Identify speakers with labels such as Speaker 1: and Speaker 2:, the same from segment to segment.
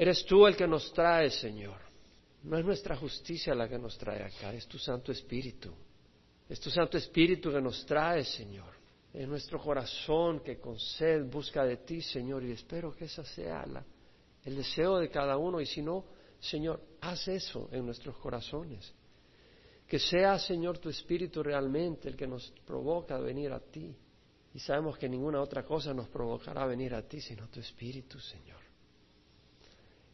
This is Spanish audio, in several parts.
Speaker 1: Eres tú el que nos trae, Señor. No es nuestra justicia la que nos trae acá, es tu Santo Espíritu. Es tu Santo Espíritu que nos trae, Señor. Es nuestro corazón que con sed busca de ti, Señor, y espero que esa sea la, el deseo de cada uno. Y si no, Señor, haz eso en nuestros corazones. Que sea, Señor, tu Espíritu realmente el que nos provoca a venir a ti. Y sabemos que ninguna otra cosa nos provocará a venir a ti, sino tu Espíritu, Señor.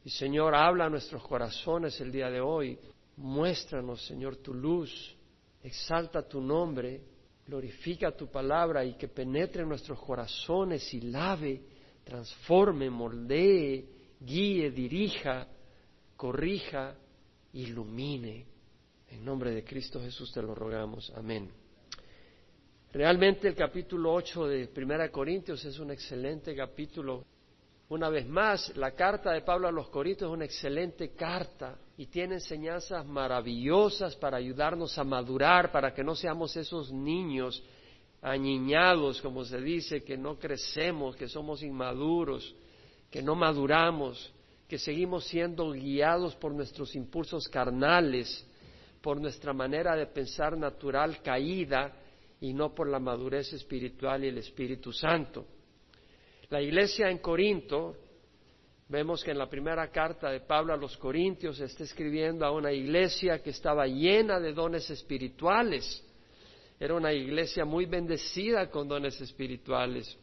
Speaker 1: Y Señor, habla a nuestros corazones el día de hoy. Muéstranos, Señor, tu luz. Exalta tu nombre. Glorifica tu palabra y que penetre en nuestros corazones y lave, transforme, moldee, guíe, dirija corrija, ilumine. En nombre de Cristo Jesús te lo rogamos. Amén. Realmente el capítulo 8 de Primera Corintios es un excelente capítulo. Una vez más, la carta de Pablo a los Corintios es una excelente carta y tiene enseñanzas maravillosas para ayudarnos a madurar, para que no seamos esos niños añiñados, como se dice, que no crecemos, que somos inmaduros, que no maduramos, que seguimos siendo guiados por nuestros impulsos carnales, por nuestra manera de pensar natural caída y no por la madurez espiritual y el Espíritu Santo. La iglesia en Corinto, vemos que en la primera carta de Pablo a los Corintios está escribiendo a una iglesia que estaba llena de dones espirituales. Era una iglesia muy bendecida con dones espirituales,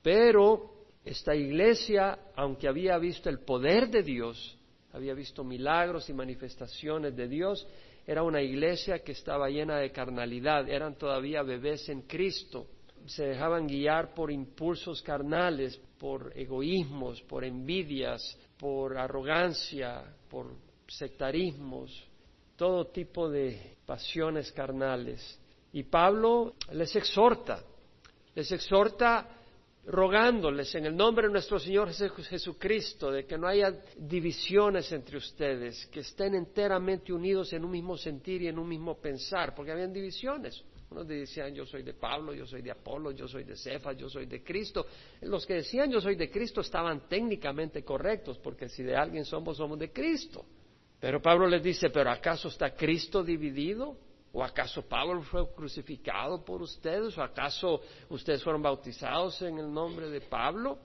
Speaker 1: pero esta iglesia, aunque había visto el poder de Dios, había visto milagros y manifestaciones de Dios, era una iglesia que estaba llena de carnalidad, eran todavía bebés en Cristo, se dejaban guiar por impulsos carnales, por egoísmos, por envidias, por arrogancia, por sectarismos, todo tipo de pasiones carnales. Y Pablo les exhorta, les exhorta rogándoles en el nombre de nuestro Señor Jesucristo de que no haya divisiones entre ustedes, que estén enteramente unidos en un mismo sentir y en un mismo pensar, porque habían divisiones. Decían yo soy de Pablo, yo soy de Apolo, yo soy de Cefas, yo soy de Cristo. Los que decían yo soy de Cristo estaban técnicamente correctos, porque si de alguien somos, somos de Cristo. Pero Pablo les dice, pero ¿acaso está Cristo dividido? ¿O acaso Pablo fue crucificado por ustedes? ¿O acaso ustedes fueron bautizados en el nombre de Pablo?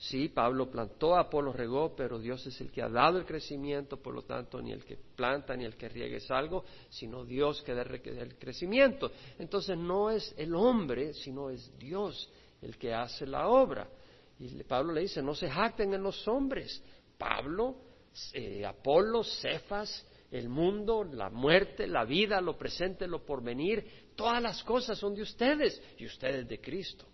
Speaker 1: Sí, Pablo plantó, Apolo regó, pero Dios es el que ha dado el crecimiento, por lo tanto, ni el que planta ni el que riegue es algo, sino Dios que da el crecimiento. Entonces no es el hombre, sino es Dios el que hace la obra. Y Pablo le dice, no se jacten en los hombres. Pablo, eh, Apolo, Cefas, el mundo, la muerte, la vida, lo presente, lo porvenir, todas las cosas son de ustedes y ustedes de Cristo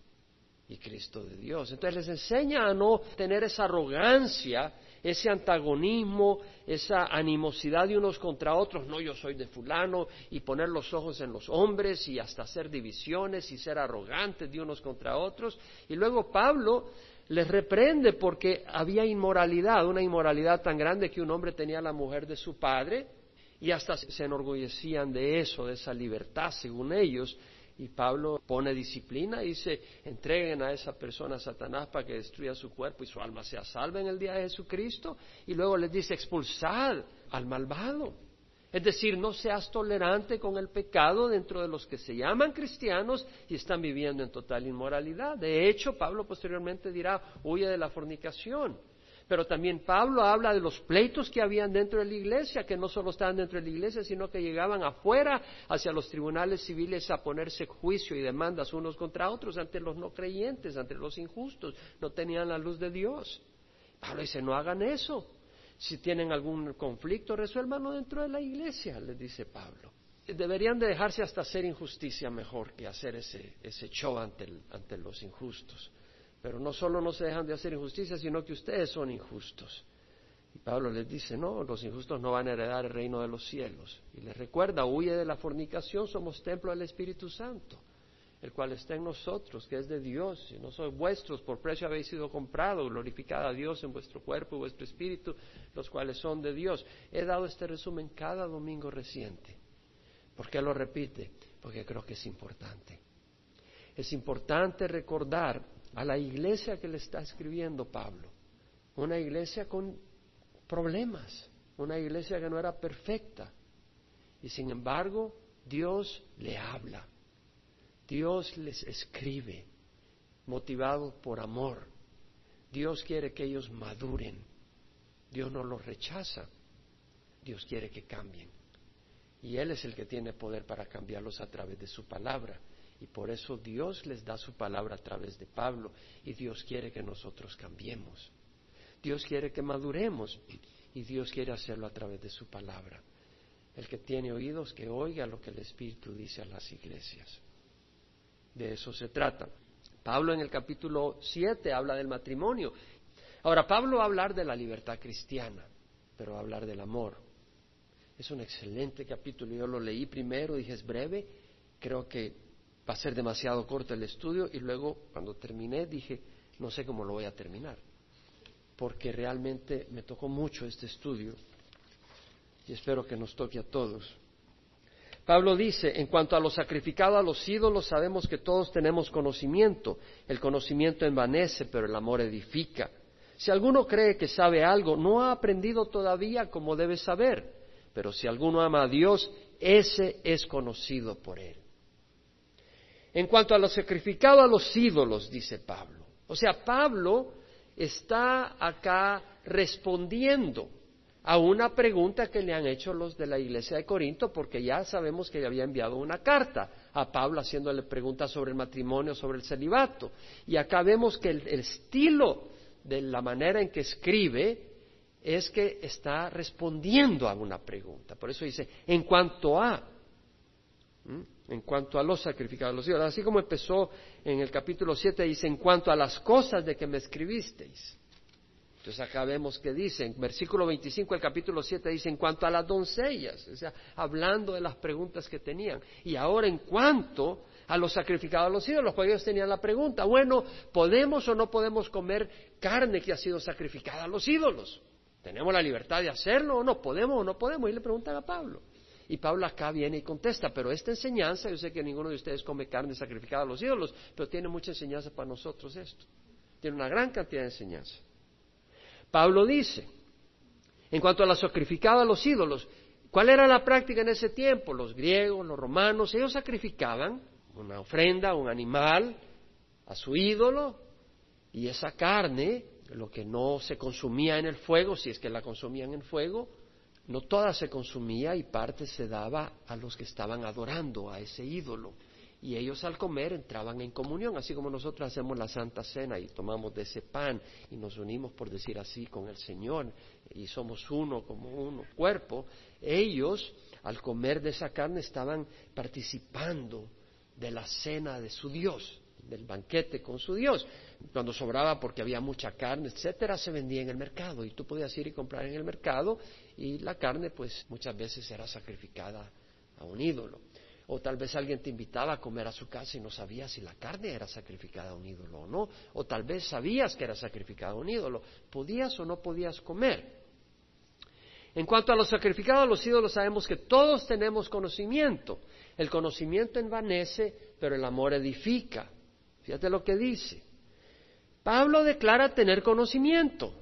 Speaker 1: y Cristo de Dios. Entonces les enseña a no tener esa arrogancia, ese antagonismo, esa animosidad de unos contra otros, no yo soy de fulano, y poner los ojos en los hombres y hasta hacer divisiones y ser arrogantes de unos contra otros. Y luego Pablo les reprende porque había inmoralidad, una inmoralidad tan grande que un hombre tenía la mujer de su padre y hasta se enorgullecían de eso, de esa libertad, según ellos. Y Pablo pone disciplina y dice, entreguen a esa persona a Satanás para que destruya su cuerpo y su alma sea salva en el día de Jesucristo. Y luego les dice, expulsad al malvado. Es decir, no seas tolerante con el pecado dentro de los que se llaman cristianos y están viviendo en total inmoralidad. De hecho, Pablo posteriormente dirá, huye de la fornicación. Pero también Pablo habla de los pleitos que habían dentro de la iglesia, que no solo estaban dentro de la iglesia, sino que llegaban afuera hacia los tribunales civiles a ponerse juicio y demandas unos contra otros ante los no creyentes, ante los injustos. No tenían la luz de Dios. Pablo dice, no hagan eso. Si tienen algún conflicto, resuélvanlo dentro de la iglesia, les dice Pablo. Deberían de dejarse hasta hacer injusticia mejor que hacer ese, ese show ante, ante los injustos. Pero no solo no se dejan de hacer injusticia, sino que ustedes son injustos. Y Pablo les dice, no, los injustos no van a heredar el reino de los cielos. Y les recuerda, huye de la fornicación, somos templo del Espíritu Santo el cual está en nosotros, que es de Dios, y no sois vuestros, por precio habéis sido comprados, glorificad a Dios en vuestro cuerpo y vuestro espíritu, los cuales son de Dios. He dado este resumen cada domingo reciente. ¿Por qué lo repite? Porque creo que es importante. Es importante recordar a la iglesia que le está escribiendo Pablo, una iglesia con problemas, una iglesia que no era perfecta. Y sin embargo, Dios le habla, Dios les escribe, motivado por amor. Dios quiere que ellos maduren. Dios no los rechaza. Dios quiere que cambien. Y Él es el que tiene poder para cambiarlos a través de su palabra. Y por eso Dios les da su palabra a través de Pablo. Y Dios quiere que nosotros cambiemos. Dios quiere que maduremos. Y Dios quiere hacerlo a través de su palabra. El que tiene oídos, que oiga lo que el Espíritu dice a las iglesias. De eso se trata. Pablo en el capítulo 7 habla del matrimonio. Ahora, Pablo va a hablar de la libertad cristiana, pero va a hablar del amor. Es un excelente capítulo. Yo lo leí primero, dije es breve. Creo que va a ser demasiado corto el estudio. Y luego, cuando terminé, dije no sé cómo lo voy a terminar. Porque realmente me tocó mucho este estudio. Y espero que nos toque a todos. Pablo dice, en cuanto a lo sacrificado a los ídolos, sabemos que todos tenemos conocimiento. El conocimiento envanece, pero el amor edifica. Si alguno cree que sabe algo, no ha aprendido todavía como debe saber. Pero si alguno ama a Dios, ese es conocido por él. En cuanto a lo sacrificado a los ídolos, dice Pablo. O sea, Pablo está acá respondiendo a una pregunta que le han hecho los de la iglesia de Corinto, porque ya sabemos que había enviado una carta a Pablo haciéndole preguntas sobre el matrimonio, sobre el celibato. Y acá vemos que el, estilo de la manera en que escribe es que está respondiendo a una pregunta. Por eso dice, en cuanto a, en cuanto a los sacrificados, los hijos, así como empezó en el capítulo 7, dice, en cuanto a las cosas de que me escribisteis. Entonces acá vemos que dice, en versículo 25 del capítulo 7 dice, en cuanto a las doncellas, o sea, hablando de las preguntas que tenían. Y ahora en cuanto a los sacrificados a los ídolos, pues ellos tenían la pregunta, bueno, ¿podemos o no podemos comer carne que ha sido sacrificada a los ídolos? ¿Tenemos la libertad de hacerlo o no? ¿Podemos o no podemos? Y le preguntan a Pablo. Y Pablo acá viene y contesta, pero esta enseñanza, yo sé que ninguno de ustedes come carne sacrificada a los ídolos, pero tiene mucha enseñanza para nosotros esto. Tiene una gran cantidad de enseñanza. Pablo dice, en cuanto a la sacrificada a los ídolos, ¿cuál era la práctica en ese tiempo? Los griegos, los romanos, ellos sacrificaban una ofrenda, un animal a su ídolo y esa carne, lo que no se consumía en el fuego, si es que la consumían en fuego, no toda se consumía y parte se daba a los que estaban adorando a ese ídolo. Y ellos al comer entraban en comunión, así como nosotros hacemos la Santa Cena y tomamos de ese pan y nos unimos, por decir así, con el Señor y somos uno como uno cuerpo, ellos al comer de esa carne estaban participando de la cena de su Dios, del banquete con su Dios. Cuando sobraba porque había mucha carne, etcétera, se vendía en el mercado y tú podías ir y comprar en el mercado y la carne pues muchas veces era sacrificada a un ídolo. O tal vez alguien te invitaba a comer a su casa y no sabías si la carne era sacrificada a un ídolo o no. O tal vez sabías que era sacrificada a un ídolo. ¿Podías o no podías comer? En cuanto a los sacrificados a los ídolos, sabemos que todos tenemos conocimiento. El conocimiento envanece, pero el amor edifica. Fíjate lo que dice. Pablo declara tener conocimiento.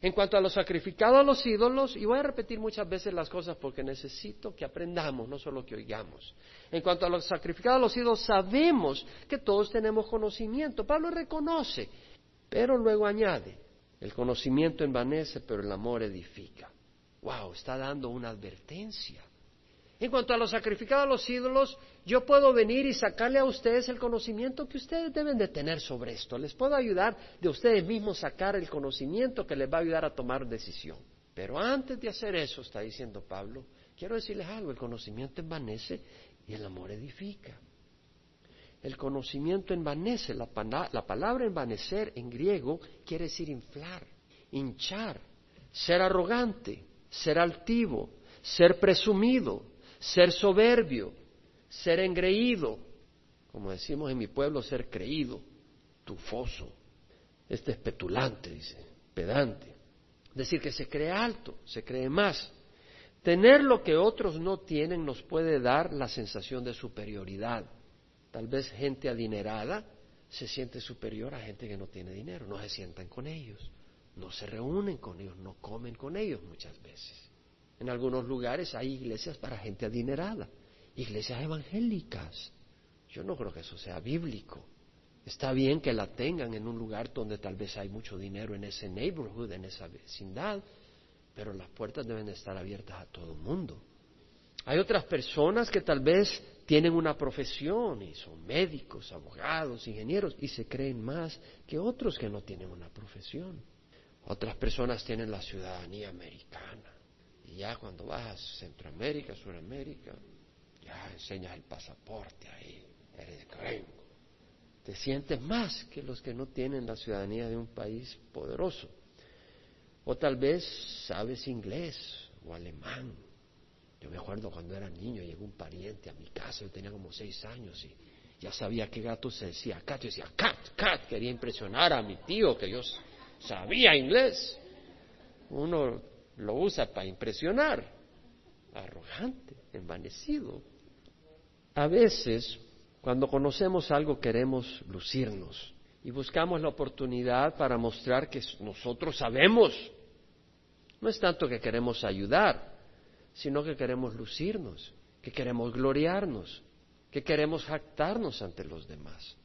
Speaker 1: En cuanto a lo sacrificado a los ídolos, y voy a repetir muchas veces las cosas porque necesito que aprendamos, no solo que oigamos. En cuanto a lo sacrificado a los ídolos, sabemos que todos tenemos conocimiento. Pablo reconoce, pero luego añade, el conocimiento envanece, pero el amor edifica. Wow, está dando una advertencia. En cuanto a los sacrificados a los ídolos, yo puedo venir y sacarle a ustedes el conocimiento que ustedes deben de tener sobre esto. Les puedo ayudar de ustedes mismos sacar el conocimiento que les va a ayudar a tomar decisión. Pero antes de hacer eso, está diciendo Pablo, quiero decirles algo, el conocimiento envanece y el amor edifica. El conocimiento envanece, la, la palabra envanecer en griego quiere decir inflar, hinchar, ser arrogante, ser altivo, ser presumido, ser soberbio, ser engreído, como decimos en mi pueblo, ser creído, tufoso. Este es petulante, dice, pedante. Decir que se cree alto, se cree más. Tener lo que otros no tienen nos puede dar la sensación de superioridad. Tal vez gente adinerada se siente superior a gente que no tiene dinero, no se sientan con ellos. no se reúnen con ellos, no comen con ellos muchas veces. En algunos lugares hay iglesias para gente adinerada, iglesias evangélicas. Yo no creo que eso sea bíblico. Está bien que la tengan en un lugar donde tal vez hay mucho dinero en ese neighborhood, en esa vecindad, pero las puertas deben estar abiertas a todo el mundo. Hay otras personas que tal vez tienen una profesión y son médicos, abogados, ingenieros y se creen más que otros que no tienen una profesión. Otras personas tienen la ciudadanía americana ya cuando vas a Centroamérica, Sudamérica, ya enseñas el pasaporte ahí, eres gringo. Te sientes más que los que no tienen la ciudadanía de un país poderoso. O tal vez sabes inglés o alemán. Yo me acuerdo cuando era niño, llegó un pariente a mi casa, yo tenía como seis años y ya sabía qué gato se decía cat. Yo decía cat, cat. Quería impresionar a mi tío que yo sabía inglés. Uno lo usa para impresionar. Arrogante, envanecido. A veces, cuando conocemos algo, queremos lucirnos y buscamos la oportunidad para mostrar que nosotros sabemos. No es tanto que queremos ayudar, sino que queremos lucirnos, que queremos gloriarnos, que queremos jactarnos ante los demás.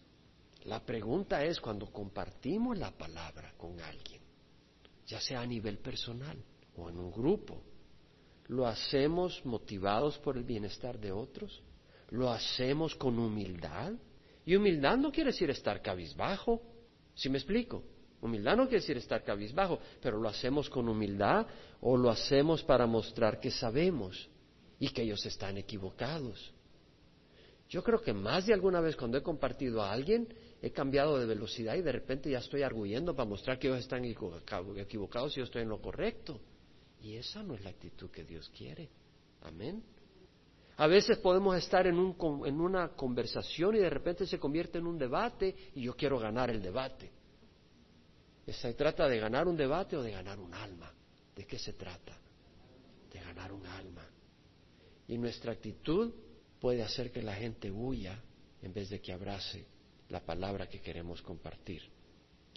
Speaker 1: La pregunta es cuando compartimos la palabra con alguien, ya sea a nivel personal o en un grupo, ¿lo hacemos motivados por el bienestar de otros? ¿Lo hacemos con humildad? Y humildad no quiere decir estar cabizbajo, ¿sí me explico? Humildad no quiere decir estar cabizbajo, pero lo hacemos con humildad o lo hacemos para mostrar que sabemos y que ellos están equivocados. Yo creo que más de alguna vez cuando he compartido a alguien, he cambiado de velocidad y de repente ya estoy arguyendo para mostrar que ellos están equivocados y yo estoy en lo correcto. Y esa no es la actitud que Dios quiere. Amén. A veces podemos estar en, una conversación y de repente se convierte en un debate y yo quiero ganar el debate. ¿Se trata de ganar un debate o de ganar un alma? ¿De qué se trata? De ganar un alma. Y nuestra actitud puede hacer que la gente huya en vez de que abrace la palabra que queremos compartir.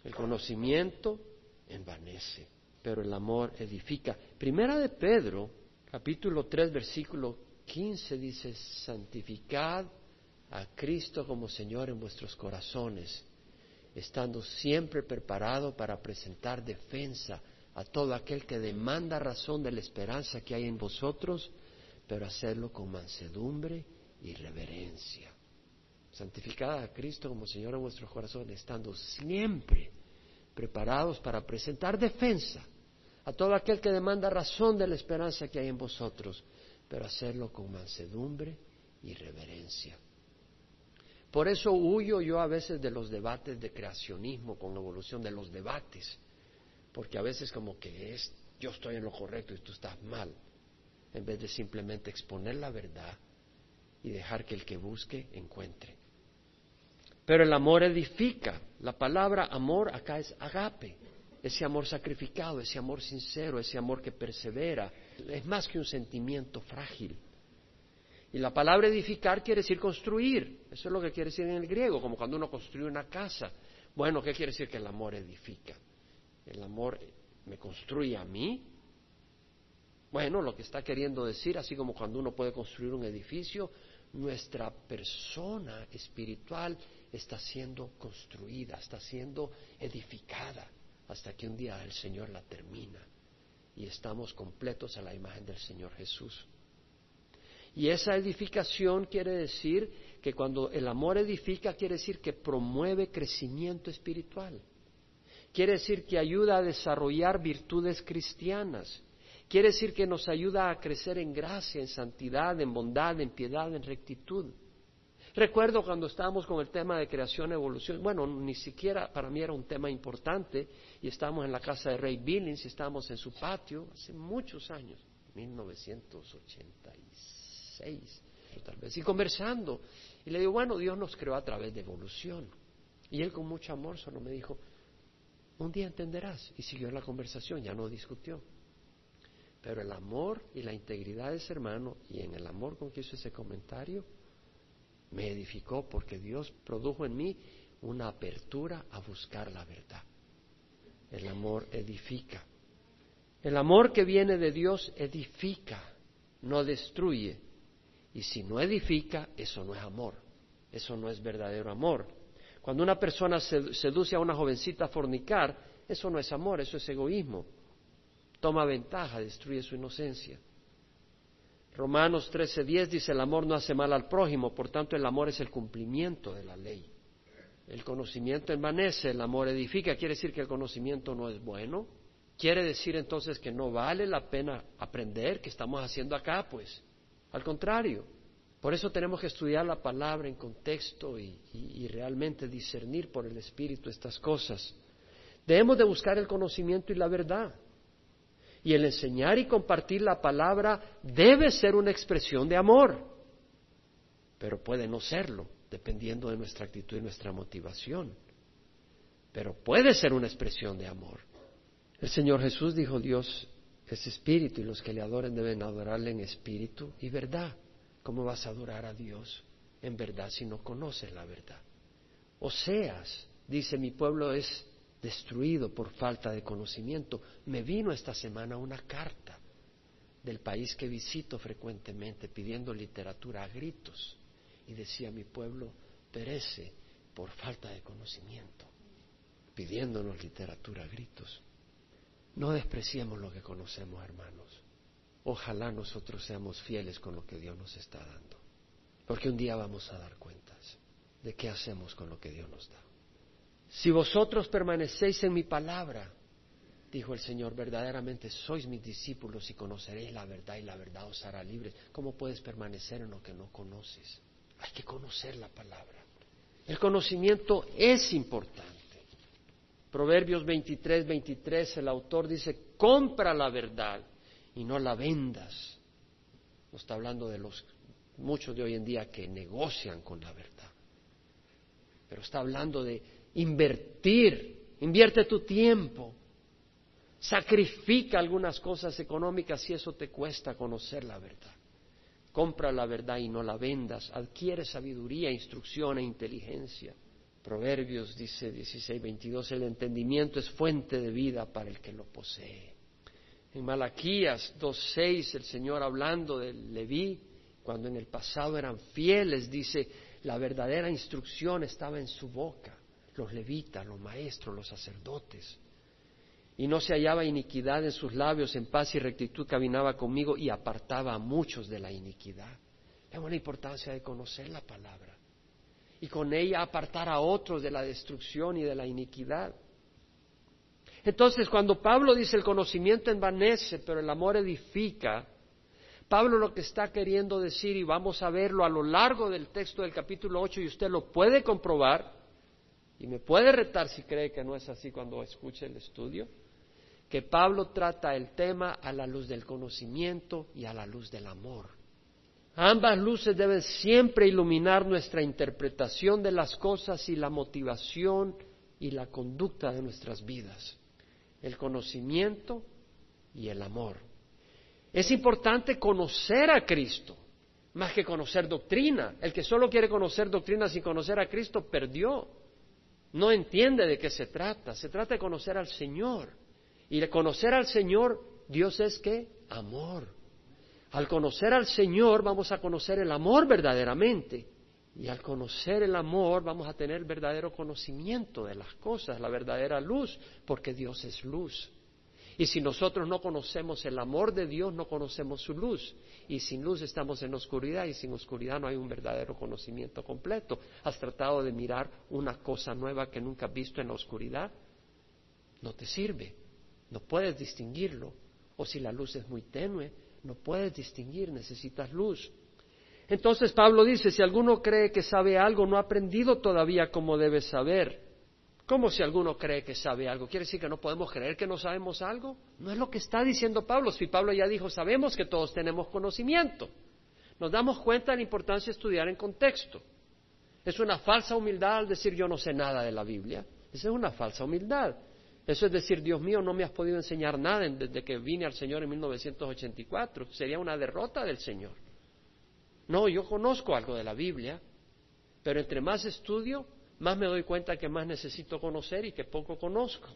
Speaker 1: El conocimiento envanece, pero el amor edifica. Primera de Pedro, capítulo 3, versículo 15 dice, santificad a Cristo como Señor en vuestros corazones, estando siempre preparado para presentar defensa a todo aquel que demanda razón de la esperanza que hay en vosotros, pero hacerlo con mansedumbre y reverencia. Santificad a Cristo como Señor en vuestros corazones, estando siempre preparados para presentar defensa a todo aquel que demanda razón de la esperanza que hay en vosotros, pero hacerlo con mansedumbre y reverencia. Por eso huyo yo a veces de los debates de creacionismo con evolución, de los debates, porque a veces como que es yo estoy en lo correcto y tú estás mal, en vez de simplemente exponer la verdad y dejar que el que busque encuentre. Pero el amor edifica. La palabra amor acá es agape, ese amor sacrificado, ese amor sincero, ese amor que persevera, es más que un sentimiento frágil. Y la palabra edificar quiere decir construir. Eso es lo que quiere decir en el griego, como cuando uno construye una casa. Bueno, ¿qué quiere decir que el amor edifica? El amor me construye a mí. Bueno, lo que está queriendo decir, así como cuando uno puede construir un edificio, nuestra persona espiritual está siendo construida, está siendo edificada, hasta que un día el Señor la termina y estamos completos a la imagen del Señor Jesús. Y esa edificación quiere decir que cuando el amor edifica, quiere decir que promueve crecimiento espiritual. Quiere decir que ayuda a desarrollar virtudes cristianas. Quiere decir que nos ayuda a crecer en gracia, en santidad, en bondad, en piedad, en rectitud. Recuerdo cuando estábamos con el tema de creación evolución, bueno, ni siquiera para mí era un tema importante, y estábamos en la casa de Ray Billings y estábamos en su patio hace muchos años, 1986, tal vez, y conversando. Y le digo, bueno, Dios nos creó a través de evolución. Y él con mucho amor solo me dijo, un día entenderás. Y siguió la conversación, ya no discutió. Pero el amor y la integridad de ese hermano, y en el amor con que hizo ese comentario, me edificó porque Dios produjo en mí una apertura a buscar la verdad. El amor edifica. El amor que viene de Dios edifica, no destruye. Y si no edifica, eso no es amor. Eso no es verdadero amor. Cuando una persona seduce a una jovencita a fornicar, eso no es amor, eso es egoísmo. Toma ventaja, destruye su inocencia. Romanos 13:10 dice, el amor no hace mal al prójimo, por tanto el amor es el cumplimiento de la ley. El conocimiento envanece, el amor edifica, quiere decir que el conocimiento no es bueno. Quiere decir entonces que no vale la pena aprender, que estamos haciendo acá, pues. Al contrario, por eso tenemos que estudiar la palabra en contexto y, y realmente discernir por el Espíritu estas cosas. Debemos de buscar el conocimiento y la verdad. Y el enseñar y compartir la palabra debe ser una expresión de amor, pero puede no serlo, dependiendo de nuestra actitud y nuestra motivación. Pero puede ser una expresión de amor. El Señor Jesús dijo, Dios es espíritu y los que le adoren deben adorarle en espíritu y verdad. ¿Cómo vas a adorar a Dios en verdad si no conoces la verdad? Oseas dice, mi pueblo es destruido por falta de conocimiento. Me vino esta semana una carta del país que visito frecuentemente pidiendo literatura a gritos y decía mi pueblo perece por falta de conocimiento, pidiéndonos literatura a gritos. No despreciemos lo que conocemos, hermanos. Ojalá nosotros seamos fieles con lo que Dios nos está dando, porque un día vamos a dar cuentas de qué hacemos con lo que Dios nos da. Si vosotros permanecéis en mi palabra, dijo el Señor, verdaderamente sois mis discípulos y conoceréis la verdad y la verdad os hará libres. ¿Cómo puedes permanecer en lo que no conoces? Hay que conocer la palabra. El conocimiento es importante. Proverbios 23, 23, el autor dice, compra la verdad y no la vendas. No está hablando de los muchos de hoy en día que negocian con la verdad, pero está hablando de invertir, invierte tu tiempo, sacrifica algunas cosas económicas si eso te cuesta conocer la verdad. Compra la verdad y no la vendas, adquiere sabiduría, instrucción e inteligencia. Proverbios dice 16, 22, el entendimiento es fuente de vida para el que lo posee. En Malaquías 2.6, el Señor hablando de Leví, cuando en el pasado eran fieles, dice, la verdadera instrucción estaba en su boca los levitas, los maestros, los sacerdotes. Y no se hallaba iniquidad en sus labios, en paz y rectitud caminaba conmigo y apartaba a muchos de la iniquidad. Vemos la importancia de conocer la palabra y con ella apartar a otros de la destrucción y de la iniquidad. Entonces, cuando Pablo dice el conocimiento envanece, pero el amor edifica, Pablo lo que está queriendo decir, y vamos a verlo a lo largo del texto del capítulo 8, y usted lo puede comprobar, y me puede retar si cree que no es así cuando escuche el estudio, que Pablo trata el tema a la luz del conocimiento y a la luz del amor. Ambas luces deben siempre iluminar nuestra interpretación de las cosas y la motivación y la conducta de nuestras vidas. El conocimiento y el amor. Es importante conocer a Cristo, más que conocer doctrina. El que solo quiere conocer doctrina sin conocer a Cristo perdió no entiende de qué se trata. Se trata de conocer al Señor. Y de conocer al Señor, Dios es que amor. Al conocer al Señor vamos a conocer el amor verdaderamente. Y al conocer el amor vamos a tener verdadero conocimiento de las cosas, la verdadera luz, porque Dios es luz. Y si nosotros no conocemos el amor de Dios, no conocemos su luz. Y sin luz estamos en oscuridad y sin oscuridad no hay un verdadero conocimiento completo. ¿Has tratado de mirar una cosa nueva que nunca has visto en la oscuridad? No te sirve. No puedes distinguirlo. O si la luz es muy tenue, no puedes distinguir, necesitas luz. Entonces Pablo dice, si alguno cree que sabe algo, no ha aprendido todavía como debe saber. ¿Cómo si alguno cree que sabe algo? ¿Quiere decir que no podemos creer que no sabemos algo? No es lo que está diciendo Pablo. Si Pablo ya dijo, sabemos que todos tenemos conocimiento. Nos damos cuenta de la importancia de estudiar en contexto. Es una falsa humildad al decir yo no sé nada de la Biblia. Esa es una falsa humildad. Eso es decir, Dios mío, no me has podido enseñar nada desde que vine al Señor en 1984. Sería una derrota del Señor. No, yo conozco algo de la Biblia, pero entre más estudio, más me doy cuenta que más necesito conocer y que poco conozco.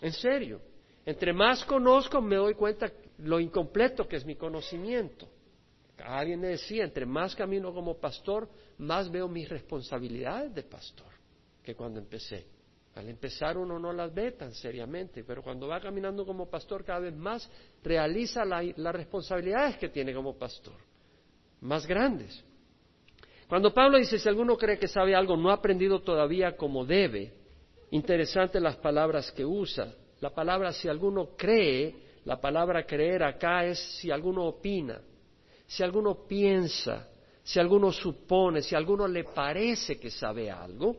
Speaker 1: En serio. Entre más conozco, me doy cuenta lo incompleto que es mi conocimiento. Alguien me decía, entre más camino como pastor, más veo mis responsabilidades de pastor que cuando empecé. Al empezar uno no las ve tan seriamente, pero cuando va caminando como pastor cada vez más realiza las responsabilidades que tiene como pastor, más grandes. Cuando Pablo dice, si alguno cree que sabe algo, no ha aprendido todavía como debe, interesante las palabras que usa. La palabra si alguno cree, la palabra creer acá es si alguno opina, si alguno piensa, si alguno supone, si alguno le parece que sabe algo.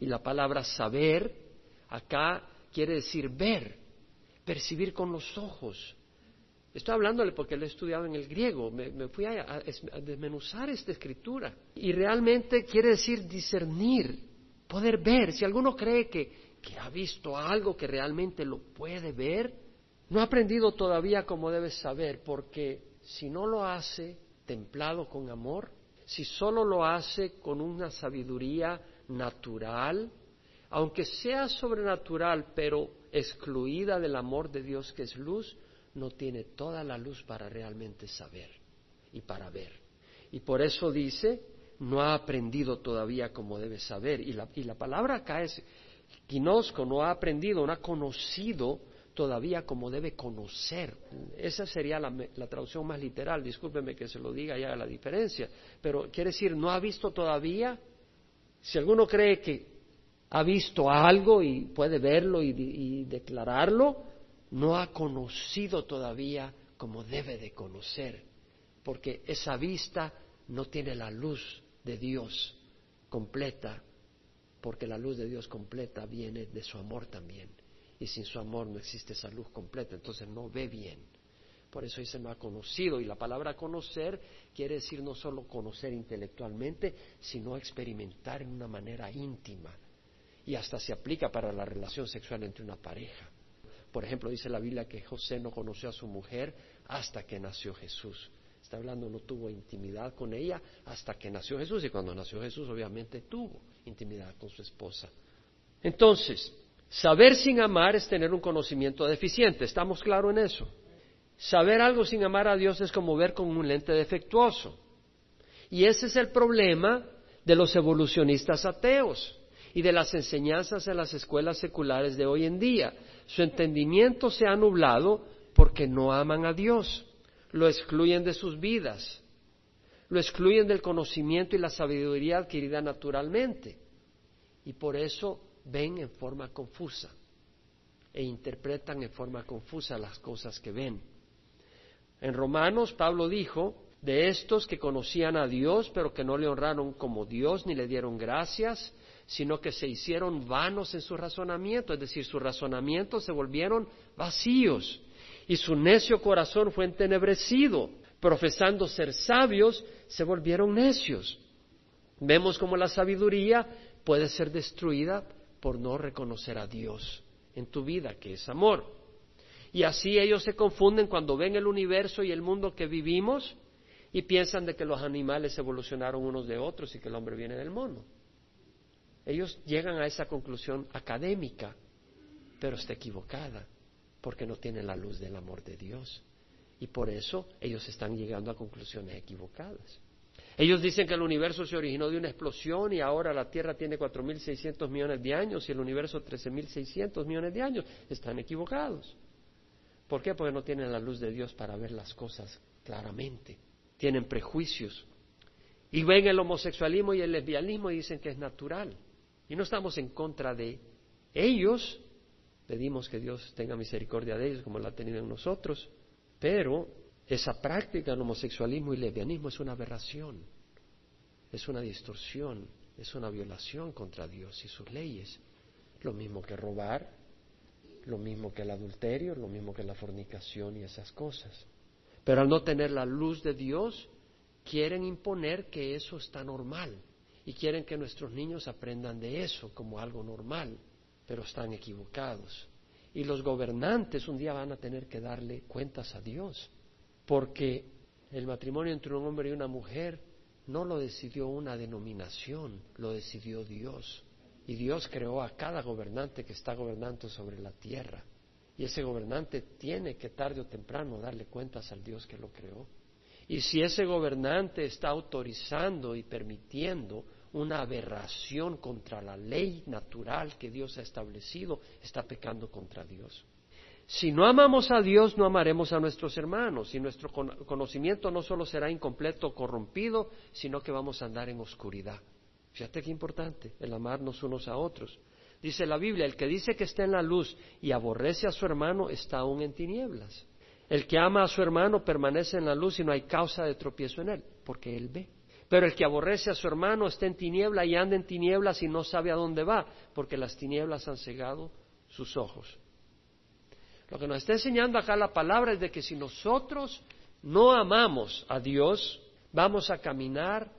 Speaker 1: Y la palabra saber acá quiere decir ver, percibir con los ojos. Estoy hablándole porque lo he estudiado en el griego, me, fui a, desmenuzar esta escritura. Y realmente quiere decir discernir, poder ver. Si alguno cree que, que ha visto algo que realmente lo puede ver, no ha aprendido todavía como debe saber, porque si no lo hace templado con amor, si solo lo hace con una sabiduría natural, aunque sea sobrenatural, pero excluida del amor de Dios que es luz, no tiene toda la luz para realmente saber y para ver. Y por eso dice, no ha aprendido todavía como debe saber. Y la, y la palabra acá es, quinosco, no ha aprendido, no ha conocido todavía como debe conocer. Esa sería la, la, traducción más literal, discúlpeme que se lo diga y haga la diferencia, pero quiere decir, no ha visto todavía si alguno cree que ha visto algo y puede verlo y, declararlo, no ha conocido todavía como debe de conocer, porque esa vista no tiene la luz de Dios completa, porque la luz de Dios completa viene de su amor también, y sin su amor no existe esa luz completa, entonces no ve bien. Por eso dice no ha conocido. Y la palabra conocer quiere decir no solo conocer intelectualmente, sino experimentar en una manera íntima. Y hasta se aplica para la relación sexual entre una pareja. Por ejemplo, dice la Biblia que José no conoció a su mujer hasta que nació Jesús. Está hablando, no tuvo intimidad con ella hasta que nació Jesús. Y cuando nació Jesús, obviamente tuvo intimidad con su esposa. Entonces, saber sin amar es tener un conocimiento deficiente. ¿Estamos claros en eso? Saber algo sin amar a Dios es como ver con un lente defectuoso. Y ese es el problema de los evolucionistas ateos y de las enseñanzas en las escuelas seculares de hoy en día. Su entendimiento se ha nublado porque no aman a Dios, lo excluyen de sus vidas, lo excluyen del conocimiento y la sabiduría adquirida naturalmente. Y por eso ven en forma confusa e interpretan en forma confusa las cosas que ven. En Romanos, Pablo dijo, de estos que conocían a Dios, pero que no le honraron como Dios ni le dieron gracias, sino que se hicieron vanos en su razonamiento, es decir, su razonamiento se volvieron vacíos y su necio corazón fue entenebrecido, profesando ser sabios, se volvieron necios. Vemos cómo la sabiduría puede ser destruida por no reconocer a Dios en tu vida, que es amor. Y así ellos se confunden cuando ven el universo y el mundo que vivimos y piensan de que los animales evolucionaron unos de otros y que el hombre viene del mono. Ellos llegan a esa conclusión académica, pero está equivocada, porque no tienen la luz del amor de Dios. Y por eso ellos están llegando a conclusiones equivocadas. Ellos dicen que el universo se originó de una explosión y ahora la Tierra tiene 4.600 millones de años y el universo 13.600 millones de años. Están equivocados. ¿Por qué? Porque no tienen la luz de Dios para ver las cosas claramente. Tienen prejuicios. Y ven el homosexualismo y el lesbianismo y dicen que es natural. Y no estamos en contra de ellos. Pedimos que Dios tenga misericordia de ellos como la ha tenido en nosotros. Pero esa práctica del homosexualismo y lesbianismo es una aberración. Es una distorsión. Es una violación contra Dios y sus leyes. Lo mismo que robar, lo mismo que el adulterio, lo mismo que la fornicación y esas cosas. Pero al no tener la luz de Dios, quieren imponer que eso está normal y quieren que nuestros niños aprendan de eso como algo normal, pero están equivocados. Y los gobernantes un día van a tener que darle cuentas a Dios, porque el matrimonio entre un hombre y una mujer no lo decidió una denominación, lo decidió Dios. Y Dios creó a cada gobernante que está gobernando sobre la tierra. Y ese gobernante tiene que tarde o temprano darle cuentas al Dios que lo creó. Y si ese gobernante está autorizando y permitiendo una aberración contra la ley natural que Dios ha establecido, está pecando contra Dios. Si no amamos a Dios, no amaremos a nuestros hermanos y nuestro conocimiento no solo será incompleto corrompido, sino que vamos a andar en oscuridad. Fíjate qué importante, el amarnos unos a otros. Dice la Biblia, el que dice que está en la luz y aborrece a su hermano está aún en tinieblas. El que ama a su hermano permanece en la luz y no hay causa de tropiezo en él, porque él ve. Pero el que aborrece a su hermano está en tiniebla y anda en tinieblas y no sabe a dónde va, porque las tinieblas han cegado sus ojos. Lo que nos está enseñando acá la palabra es de que si nosotros no amamos a Dios, vamos a caminar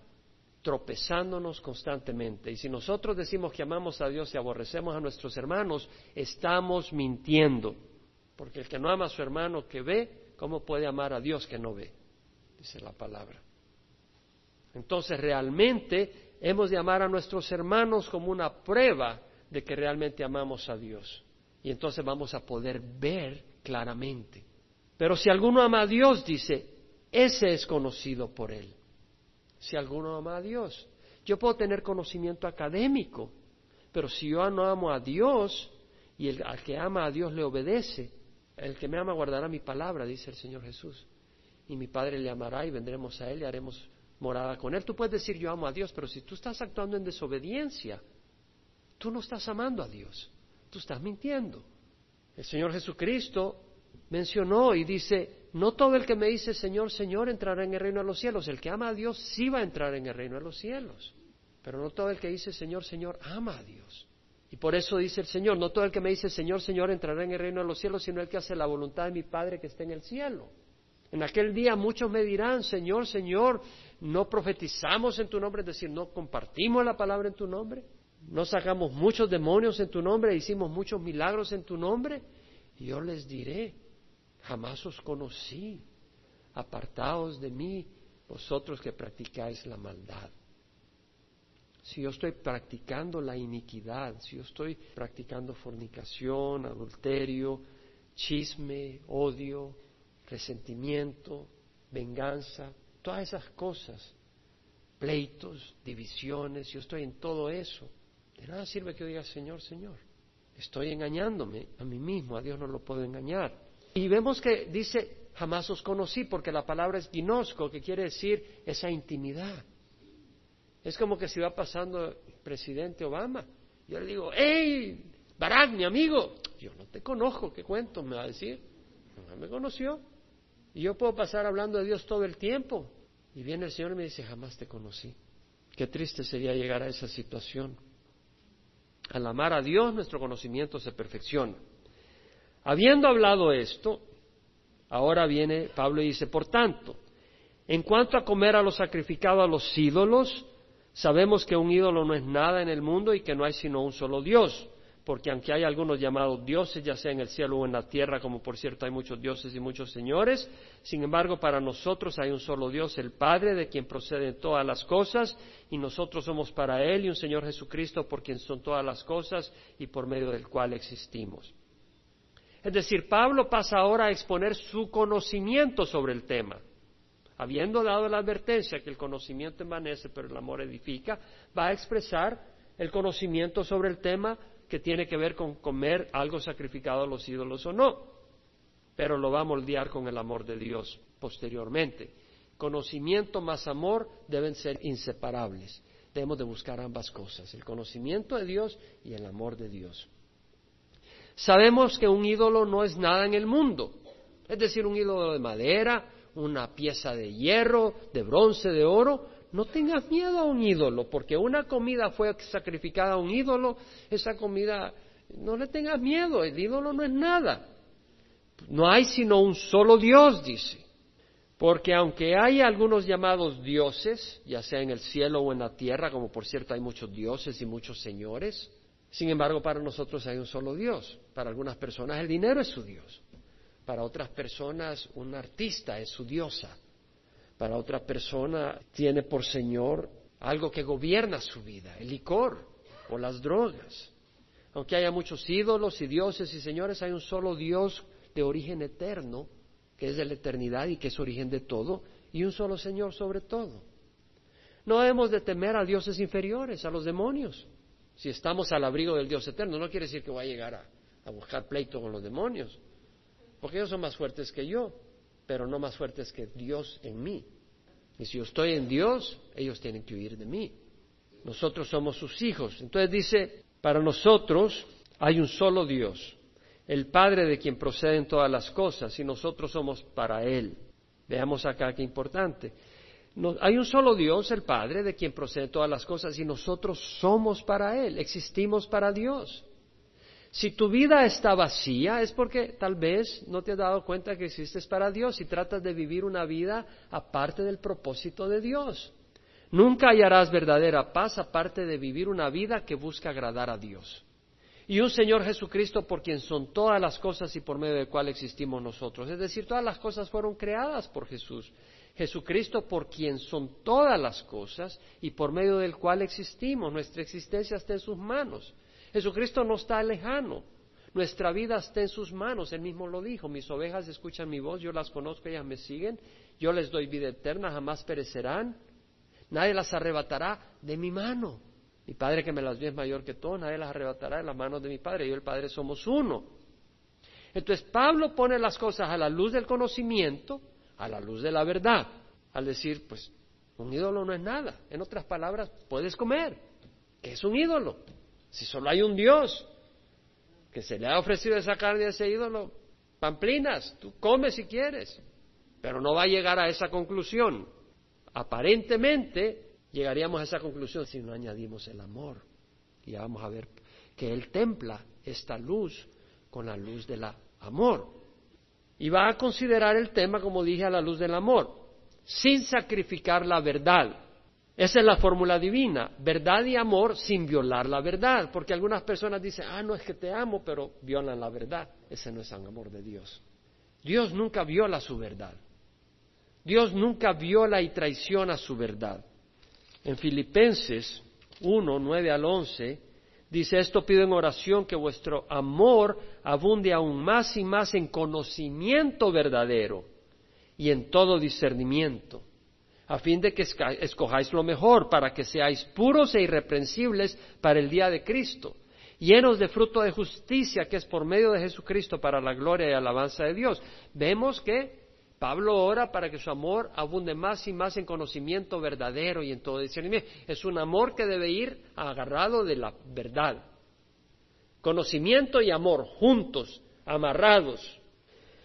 Speaker 1: tropezándonos constantemente. Y si nosotros decimos que amamos a Dios y aborrecemos a nuestros hermanos, estamos mintiendo. Porque el que no ama a su hermano que ve, ¿cómo puede amar a Dios que no ve? Dice la palabra. Entonces realmente hemos de amar a nuestros hermanos como una prueba de que realmente amamos a Dios. Y entonces vamos a poder ver claramente. Pero si alguno ama a Dios, dice, ese es conocido por él. Si alguno ama a Dios. Yo puedo tener conocimiento académico, pero si yo no amo a Dios y el, al que ama a Dios le obedece, el que me ama guardará mi palabra, dice el Señor Jesús. Y mi Padre le amará y vendremos a Él y haremos morada con Él. Tú puedes decir yo amo a Dios, pero si tú estás actuando en desobediencia, tú no estás amando a Dios, tú estás mintiendo. El Señor Jesucristo mencionó y dice, no todo el que me dice Señor, Señor entrará en el reino de los cielos. El que ama a Dios sí va a entrar en el reino de los cielos. Pero no todo el que dice Señor, Señor ama a Dios. Y por eso dice el Señor, no todo el que me dice Señor, Señor entrará en el reino de los cielos, sino el que hace la voluntad de mi Padre que está en el cielo. En aquel día muchos me dirán, Señor, Señor, no profetizamos en tu nombre, es decir, no compartimos la palabra en tu nombre, no sacamos muchos demonios en tu nombre, hicimos muchos milagros en tu nombre. Yo les diré, jamás os conocí, apartaos de mí, vosotros que practicáis la maldad si yo estoy practicando la iniquidad, si yo estoy practicando fornicación, adulterio, chisme, odio, resentimiento, venganza, todas esas cosas, pleitos, divisiones, si yo estoy en todo eso, de nada sirve que yo diga Señor, Señor. Estoy engañándome a mí mismo, a Dios no lo puedo engañar. Y vemos que dice, jamás os conocí, porque la palabra es ginosco, que quiere decir esa intimidad. Es como que si va pasando el presidente Obama. Yo le digo, hey, Barack, mi amigo, yo no te conozco, ¿qué cuento me va a decir? No me conoció. Y yo puedo pasar hablando de Dios todo el tiempo. Y viene el Señor y me dice, jamás te conocí. Qué triste sería llegar a esa situación. Al amar a Dios, nuestro conocimiento se perfecciona. Habiendo hablado esto, ahora viene Pablo y dice, por tanto, en cuanto a comer a lo sacrificado a los ídolos, Sabemos que un ídolo no es nada en el mundo y que no hay sino un solo Dios, porque aunque hay algunos llamados dioses, ya sea en el cielo o en la tierra, como por cierto hay muchos dioses y muchos señores, sin embargo para nosotros hay un solo Dios, el Padre, de quien proceden todas las cosas, y nosotros somos para Él y un Señor Jesucristo, por quien son todas las cosas y por medio del cual existimos. Es decir, Pablo pasa ahora a exponer su conocimiento sobre el tema habiendo dado la advertencia que el conocimiento envanece, pero el amor edifica, va a expresar el conocimiento sobre el tema tiene que ver con comer algo sacrificado a los ídolos o no, pero lo va a moldear con el amor de Dios posteriormente. Conocimiento más amor deben ser inseparables. Debemos de buscar ambas cosas, el conocimiento de Dios y el amor de Dios. Sabemos que un ídolo no es nada en el mundo, es decir, un ídolo de madera, una pieza de hierro, de bronce, de oro, no tengas miedo a un ídolo, porque una comida fue sacrificada a un ídolo, esa comida, no le tengas miedo, el ídolo no es nada. No hay sino un solo Dios, dice. Porque aunque hay algunos llamados dioses, ya sea en el cielo o en la tierra, como por cierto hay muchos dioses y muchos señores, sin embargo para nosotros hay un solo Dios. Para algunas personas el dinero es su Dios. Para otras personas un artista es su diosa. Para otra persona tiene por Señor algo que gobierna su vida, el licor. o las drogas. Aunque haya muchos ídolos y dioses y señores, hay un solo Dios de origen eterno, que es de la eternidad y que es origen de todo, y un solo Señor sobre todo. No debemos de temer a dioses inferiores, a los demonios. Si estamos al abrigo del Dios eterno, no quiere decir que voy a llegar a, a buscar pleito con los demonios, porque ellos son más fuertes que yo, pero no más fuertes que Dios en mí. Y si yo estoy en Dios, ellos tienen que huir de mí. Nosotros somos sus hijos. Entonces dice, para nosotros hay un solo Dios, el Padre de quien proceden todas las cosas, y nosotros somos para Él. Veamos acá qué importante. hay un solo Dios, el Padre, de quien proceden todas las cosas, y nosotros somos para Él, existimos para Dios. Si tu vida está vacía es porque tal vez no te has dado cuenta que existes para Dios y tratas de vivir una vida aparte del propósito de Dios. Nunca hallarás verdadera paz aparte de vivir una vida que busca agradar a Dios. Y un Señor Jesucristo por quien son todas las cosas y por medio del cual existimos nosotros. Es decir, todas las cosas fueron creadas por Jesús. Jesucristo por quien son todas las cosas y por medio del cual existimos. Nuestra existencia está en sus manos. Jesucristo no está lejano. Nuestra vida está en sus manos. Él mismo lo dijo. Mis ovejas escuchan mi voz, yo las conozco, ellas me siguen. Yo les doy vida eterna, jamás perecerán. Nadie las arrebatará de mi mano. Mi Padre que me las dio es mayor que todo, nadie las arrebatará de las manos de mi Padre. Yo y el Padre somos uno. Entonces Pablo pone las cosas a la luz del conocimiento, a la luz de la verdad, al decir, pues, un ídolo no es nada. En otras palabras, puedes comer. ¿Qué es un ídolo? Si solo hay un Dios que se le ha ofrecido esa carne a ese ídolo, pamplinas, tú comes si quieres, pero no va a llegar a esa conclusión. Aparentemente llegaríamos a esa conclusión si no añadimos el amor. Y ya vamos a ver que Él templa esta luz con la luz del amor. Y va a considerar el tema, como dije, a la luz del amor, sin sacrificar la verdad. Esa es la fórmula divina, verdad y amor sin violar la verdad, porque algunas personas dicen, ah, no es que te amo, pero violan la verdad. Ese no es el amor de Dios. Dios nunca viola su verdad. Dios nunca viola y traiciona su verdad. En Filipenses 1, 9 al 11, dice, esto pido en oración que vuestro amor abunde aún más y más en conocimiento verdadero y en todo discernimiento a fin de que escojáis lo mejor, para que seáis puros e irreprensibles para el día de Cristo, llenos de fruto de justicia que es por medio de Jesucristo para la gloria y alabanza de Dios. Vemos que Pablo ora para que su amor abunde más y más en conocimiento verdadero y en todo discernimiento. Es un amor que debe ir agarrado de la verdad. Conocimiento y amor juntos, amarrados.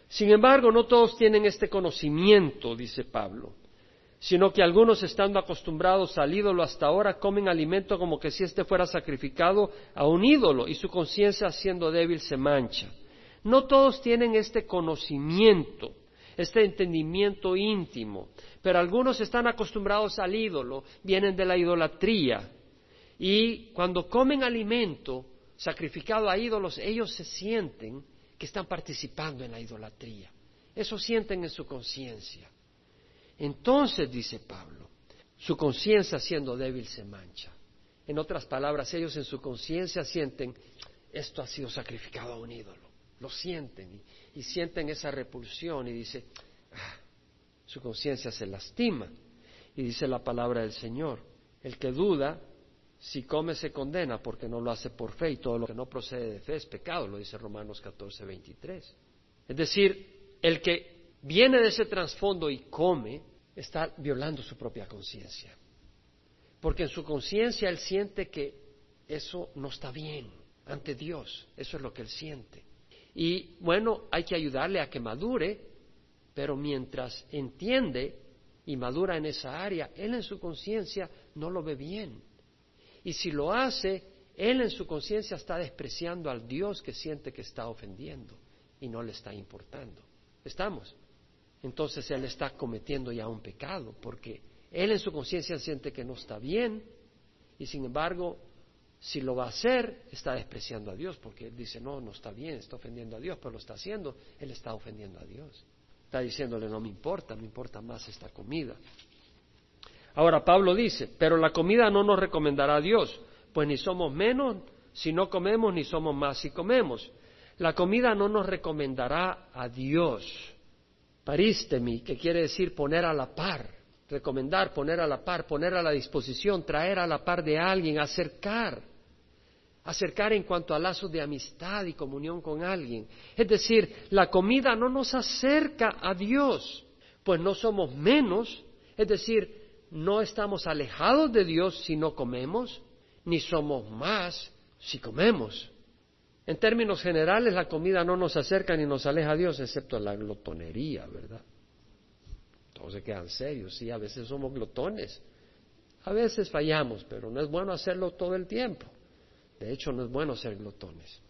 Speaker 1: Sin embargo, no todos tienen este conocimiento, dice Pablo sino que algunos estando acostumbrados al ídolo hasta ahora comen alimento como que si éste fuera sacrificado a un ídolo y su conciencia siendo débil se mancha. No todos tienen este conocimiento, este entendimiento íntimo, pero algunos están acostumbrados al ídolo, vienen de la idolatría y cuando comen alimento sacrificado a ídolos, ellos se sienten que están participando en la idolatría. Eso sienten en su conciencia. Entonces, dice Pablo, su conciencia siendo débil se mancha. En otras palabras, ellos en su conciencia sienten, esto ha sido sacrificado a un ídolo. Lo sienten y, sienten esa repulsión y dice, ah, su conciencia se lastima. Y dice la palabra del Señor, el que duda, si come se condena porque no lo hace por fe y todo lo que no procede de fe es pecado, lo dice Romanos 14, 23. Es decir, el que viene de ese trasfondo y come, está violando su propia conciencia. Porque en su conciencia él siente que eso no está bien ante Dios. Eso es lo que él siente. Y bueno, hay que ayudarle a que madure, pero mientras entiende y madura en esa área, él en su conciencia no lo ve bien. Y si lo hace, él en su conciencia está despreciando al Dios que siente que está ofendiendo y no le está importando. ¿Estamos? Entonces él está cometiendo ya un pecado, porque él en su conciencia siente que no está bien y sin embargo, si lo va a hacer, está despreciando a Dios, porque él dice, no, no está bien, está ofendiendo a Dios, pero lo está haciendo, él está ofendiendo a Dios. Está diciéndole, no me importa, me importa más esta comida. Ahora Pablo dice, pero la comida no nos recomendará a Dios, pues ni somos menos si no comemos, ni somos más si comemos. La comida no nos recomendará a Dios. Paristemi, que quiere decir poner a la par, recomendar, poner a la par, poner a la disposición, traer a la par de alguien, acercar, acercar en cuanto a lazos de amistad y comunión con alguien. Es decir, la comida no nos acerca a Dios, pues no somos menos, es decir, no estamos alejados de Dios si no comemos, ni somos más si comemos. En términos generales, la comida no nos acerca ni nos aleja a Dios, excepto la glotonería, ¿verdad? Todos se quedan serios, sí, a veces somos glotones, a veces fallamos, pero no es bueno hacerlo todo el tiempo. De hecho, no es bueno ser glotones.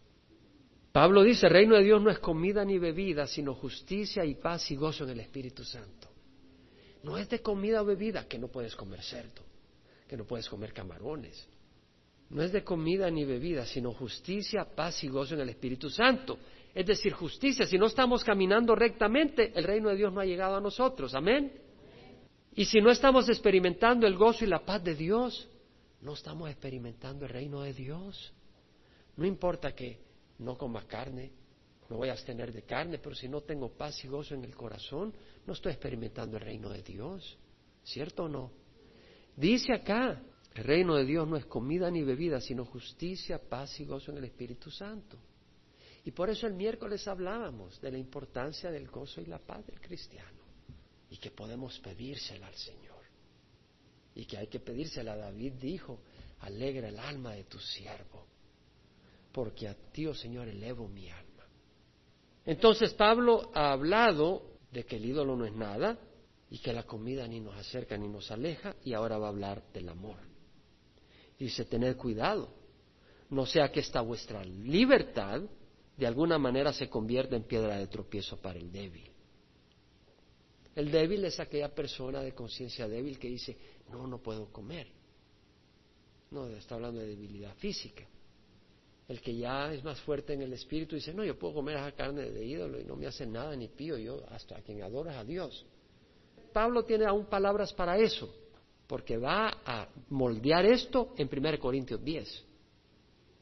Speaker 1: Pablo dice, el reino de Dios no es comida ni bebida, sino justicia y paz y gozo en el Espíritu Santo. No es de comida o bebida que no puedes comer cerdo, que no puedes comer camarones, no es de comida ni bebida, sino justicia, paz y gozo en el Espíritu Santo. Es decir, justicia. Si no estamos caminando rectamente, el reino de Dios no ha llegado a nosotros. Amén. Y si no estamos experimentando el gozo y la paz de Dios, no estamos experimentando el reino de Dios. No importa que no coma carne, no voy a abstener de carne, pero si no tengo paz y gozo en el corazón, no estoy experimentando el reino de Dios. ¿Cierto o no? Dice acá, el reino de Dios no es comida ni bebida, sino justicia, paz y gozo en el Espíritu Santo. Y por eso el miércoles hablábamos de la importancia del gozo y la paz del cristiano y que podemos pedírsela al Señor. Y que hay que pedírsela. David dijo, alegra el alma de tu siervo, porque a ti, oh Señor, elevo mi alma. Entonces Pablo ha hablado de que el ídolo no es nada y que la comida ni nos acerca ni nos aleja y ahora va a hablar del amor. Dice, tener cuidado, no sea que esta vuestra libertad de alguna manera se convierta en piedra de tropiezo para el débil. El débil es aquella persona de conciencia débil que dice, no, no puedo comer. No, está hablando de debilidad física. El que ya es más fuerte en el espíritu dice, no, yo puedo comer esa carne de ídolo y no me hace nada ni pío, yo hasta a quien adora a Dios. Pablo tiene aún palabras para eso porque va a moldear esto en 1 Corintios 10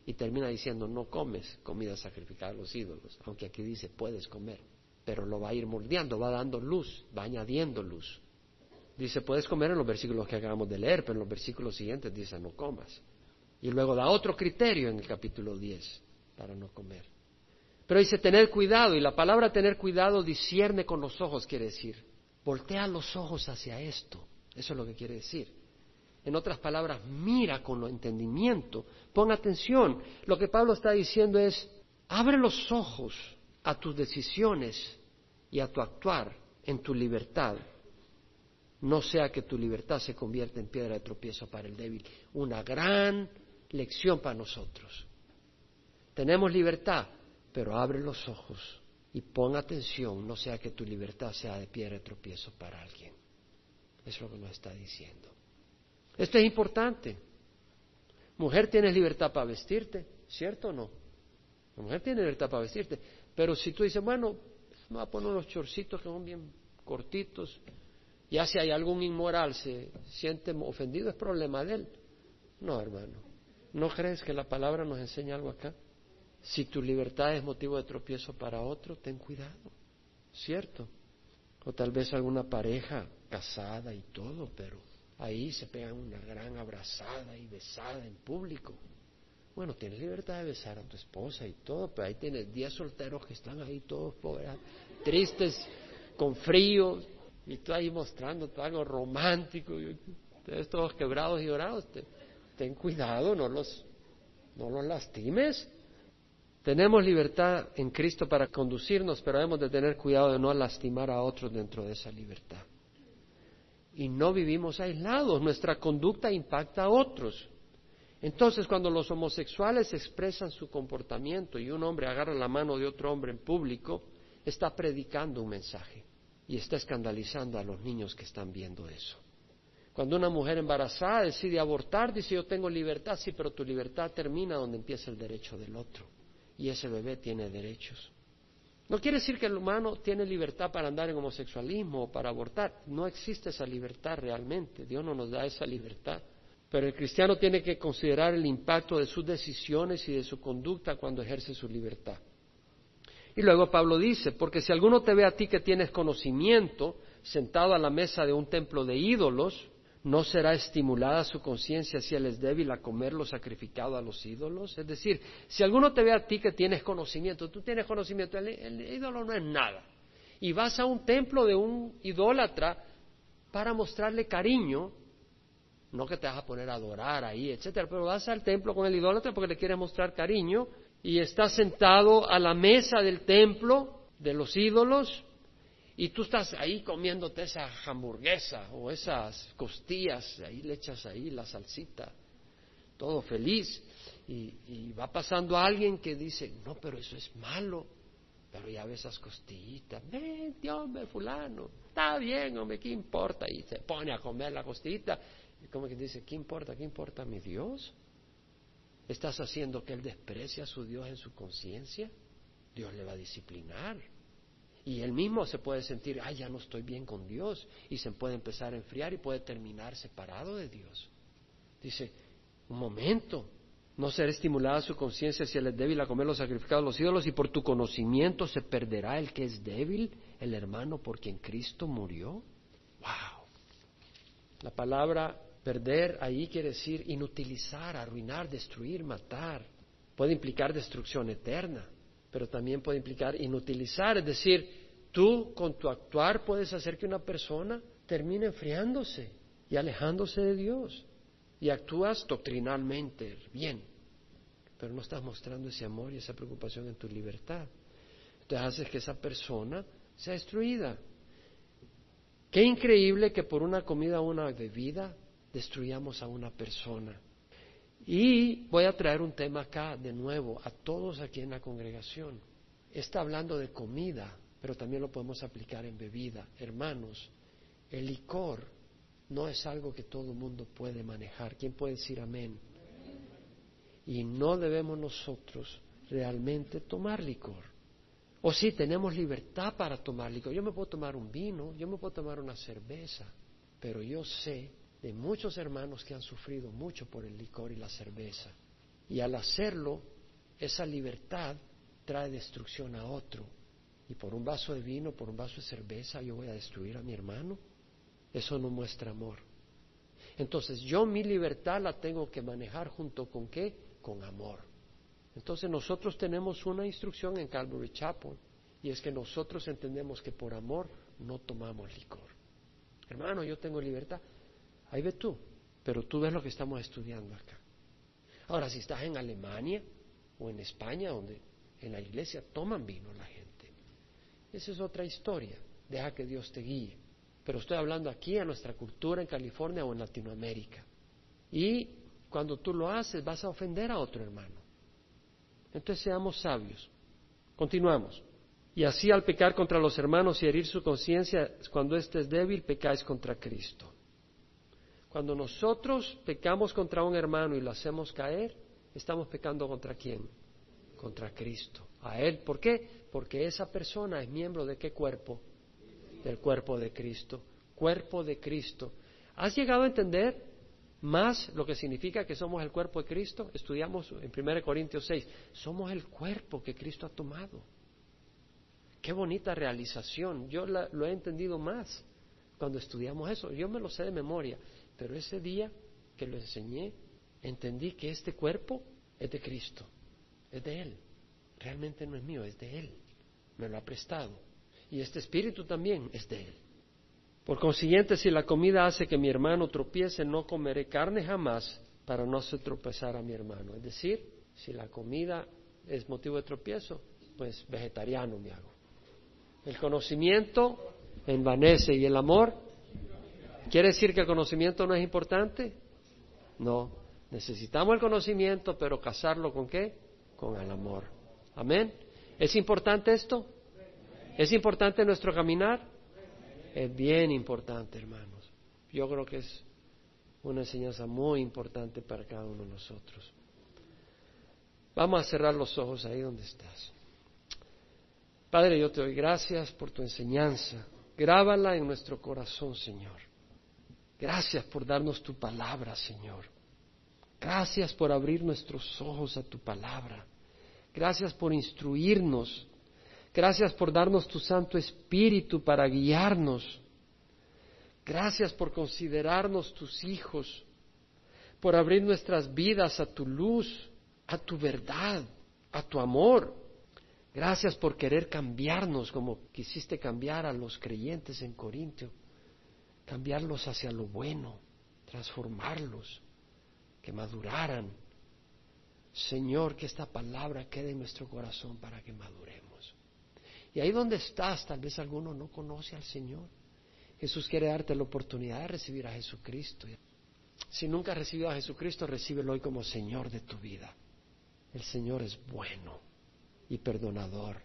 Speaker 1: y termina diciendo no comes comida sacrificada a los ídolos, aunque aquí dice puedes comer, pero lo va a ir moldeando, va dando luz, va añadiendo luz. Dice puedes comer en los versículos que acabamos de leer, pero en los versículos siguientes dice no comas. Y luego da otro criterio en el capítulo 10 para no comer. Pero dice tener cuidado, y la palabra tener cuidado discierne con los ojos, quiere decir, voltea los ojos hacia esto eso es lo que quiere decir. En otras palabras, mira con entendimiento, pon atención. Lo que Pablo está diciendo es, abre los ojos a tus decisiones y a tu actuar en tu libertad. No sea que tu libertad se convierta en piedra de tropiezo para el débil. Una gran lección para nosotros. Tenemos libertad, pero abre los ojos y pon atención, no sea que tu libertad sea de piedra de tropiezo para alguien. Es lo que nos está diciendo. Esto es importante. Mujer, tienes libertad para vestirte, ¿cierto o no? La mujer tiene libertad para vestirte. Pero si tú dices, bueno, me voy a poner unos chorcitos que son bien cortitos, ya si hay algún inmoral se siente ofendido, es problema de él. No, hermano. ¿No crees que la palabra nos enseña algo acá? Si tu libertad es motivo de tropiezo para otro, ten cuidado. ¿Cierto? O tal vez alguna pareja casada y todo, pero ahí se pegan una gran abrazada y besada en público. Bueno, tienes libertad de besar a tu esposa y todo, pero ahí tienes diez solteros que están ahí todos pobres, tristes, con frío, y tú ahí mostrando algo romántico, y todos quebrados y llorados. ten cuidado, no los, no los lastimes. Tenemos libertad en Cristo para conducirnos, pero debemos de tener cuidado de no lastimar a otros dentro de esa libertad y no vivimos aislados, nuestra conducta impacta a otros. Entonces, cuando los homosexuales expresan su comportamiento y un hombre agarra la mano de otro hombre en público, está predicando un mensaje y está escandalizando a los niños que están viendo eso. Cuando una mujer embarazada decide abortar, dice yo tengo libertad, sí, pero tu libertad termina donde empieza el derecho del otro. Y ese bebé tiene derechos. No quiere decir que el humano tiene libertad para andar en homosexualismo o para abortar. No existe esa libertad realmente. Dios no nos da esa libertad. Pero el cristiano tiene que considerar el impacto de sus decisiones y de su conducta cuando ejerce su libertad. Y luego Pablo dice, porque si alguno te ve a ti que tienes conocimiento, sentado a la mesa de un templo de ídolos, ¿no será estimulada su conciencia si él es débil a comer lo sacrificado a los ídolos? Es decir, si alguno te ve a ti que tienes conocimiento, tú tienes conocimiento, el, ídolo no es nada, y vas a un templo de un idólatra para mostrarle cariño, no que te vas a poner a adorar ahí, etcétera, pero vas al templo con el idólatra porque le quieres mostrar cariño y estás sentado a la mesa del templo de los ídolos y tú estás ahí comiéndote esa hamburguesa o esas costillas, ahí le echas ahí la salsita, todo feliz y, va pasando alguien que dice, no, pero eso es malo, pero ya ve esas costillitas, vente hombre fulano, está bien hombre, ¿qué importa? Y se pone a comer la costillita y como que dice, ¿qué importa? ¿Qué importa mi Dios? ¿Estás haciendo que él desprecie a su Dios en su conciencia? Dios le va a disciplinar. Y él mismo se puede sentir, ay, ya no estoy bien con Dios. Y se puede empezar a enfriar y puede terminar separado de Dios. Dice, un momento, no será estimulada su conciencia si él es débil a comer los sacrificados los ídolos y por tu conocimiento se perderá el que es débil, el hermano por quien Cristo murió. ¡Wow! La palabra Perder ahí quiere decir inutilizar, arruinar, destruir, matar. Puede implicar destrucción eterna, pero también puede implicar inutilizar, es decir, tú con tu actuar puedes hacer que una persona termine enfriándose y alejándose de Dios. Y actúas doctrinalmente bien, pero no estás mostrando ese amor y esa preocupación en tu libertad. Entonces haces que esa persona sea destruida. Qué increíble que por una comida o una bebida destruyamos a una persona. Y voy a traer un tema acá de nuevo a todos aquí en la congregación. Está hablando de comida, pero también lo podemos aplicar en bebida. Hermanos, el licor no es algo que todo el mundo puede manejar. ¿Quién puede decir amén? Y no debemos nosotros realmente tomar licor. O sí, tenemos libertad para tomar licor. Yo me puedo tomar un vino, yo me puedo tomar una cerveza, pero yo sé de muchos hermanos que han sufrido mucho por el licor y la cerveza. Y al hacerlo, esa libertad trae destrucción a otro. Y por un vaso de vino, por un vaso de cerveza, yo voy a destruir a mi hermano. Eso no muestra amor. Entonces yo mi libertad la tengo que manejar junto con qué? Con amor. Entonces nosotros tenemos una instrucción en Calvary Chapel y es que nosotros entendemos que por amor no tomamos licor. Hermano, yo tengo libertad. Ahí ves tú, pero tú ves lo que estamos estudiando acá. Ahora, si estás en Alemania o en España, donde en la iglesia toman vino la gente, esa es otra historia. Deja que Dios te guíe. Pero estoy hablando aquí a nuestra cultura en California o en Latinoamérica. Y cuando tú lo haces, vas a ofender a otro hermano. Entonces seamos sabios. Continuamos. Y así al pecar contra los hermanos y herir su conciencia, cuando éste es débil, pecáis contra Cristo. Cuando nosotros pecamos contra un hermano y lo hacemos caer, estamos pecando contra quién? Contra Cristo. A Él. ¿Por qué? Porque esa persona es miembro de qué cuerpo? Del cuerpo de Cristo. Cuerpo de Cristo. ¿Has llegado a entender más lo que significa que somos el cuerpo de Cristo? Estudiamos en 1 Corintios 6. Somos el cuerpo que Cristo ha tomado. Qué bonita realización. Yo lo he entendido más cuando estudiamos eso. Yo me lo sé de memoria. Pero ese día que lo enseñé, entendí que este cuerpo es de Cristo, es de Él. Realmente no es mío, es de Él. Me lo ha prestado. Y este espíritu también es de Él. Por consiguiente, si la comida hace que mi hermano tropiece, no comeré carne jamás para no hacer tropezar a mi hermano. Es decir, si la comida es motivo de tropiezo, pues vegetariano me hago. El conocimiento envanece y el amor ¿Quiere decir que el conocimiento no es importante? No. Necesitamos el conocimiento, pero casarlo con qué? Con el amor. Amén. ¿Es importante esto? ¿Es importante nuestro caminar? Es bien importante, hermanos. Yo creo que es una enseñanza muy importante para cada uno de nosotros. Vamos a cerrar los ojos ahí donde estás. Padre, yo te doy gracias por tu enseñanza. Grábala en nuestro corazón, Señor. Gracias por darnos tu palabra, Señor. Gracias por abrir nuestros ojos a tu palabra. Gracias por instruirnos. Gracias por darnos tu Santo Espíritu para guiarnos. Gracias por considerarnos tus hijos, por abrir nuestras vidas a tu luz, a tu verdad, a tu amor. Gracias por querer cambiarnos como quisiste cambiar a los creyentes en Corintio, cambiarlos hacia lo bueno, transformarlos, que maduraran. Señor, que esta palabra quede en nuestro corazón para que maduremos. Y ahí donde estás, tal vez alguno no conoce al Señor. Jesús quiere darte la oportunidad de recibir a Jesucristo. Si nunca has recibido a Jesucristo, recíbelo hoy como Señor de tu vida. El Señor es bueno y perdonador,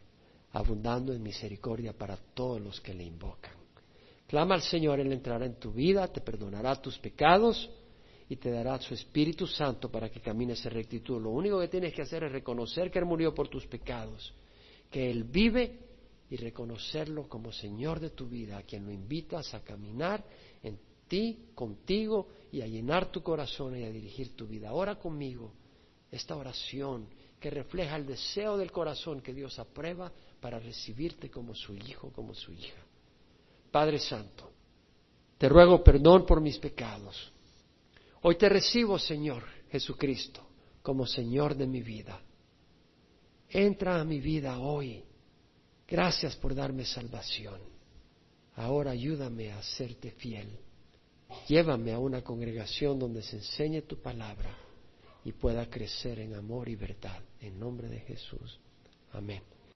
Speaker 1: abundando en misericordia para todos los que le invocan. Clama al Señor, Él entrará en tu vida, te perdonará tus pecados y te dará su Espíritu Santo para que camines en rectitud. Lo único que tienes que hacer es reconocer que Él murió por tus pecados, que Él vive y reconocerlo como Señor de tu vida, a quien lo invitas a caminar en ti, contigo y a llenar tu corazón y a dirigir tu vida. Ora conmigo esta oración que refleja el deseo del corazón que Dios aprueba para recibirte como su hijo, como su hija. Padre Santo, te ruego perdón por mis pecados. Hoy te recibo, Señor Jesucristo, como Señor de mi vida. Entra a mi vida hoy. Gracias por darme salvación. Ahora ayúdame a serte fiel. Llévame a una congregación donde se enseñe tu palabra y pueda crecer en amor y verdad. En nombre de Jesús. Amén.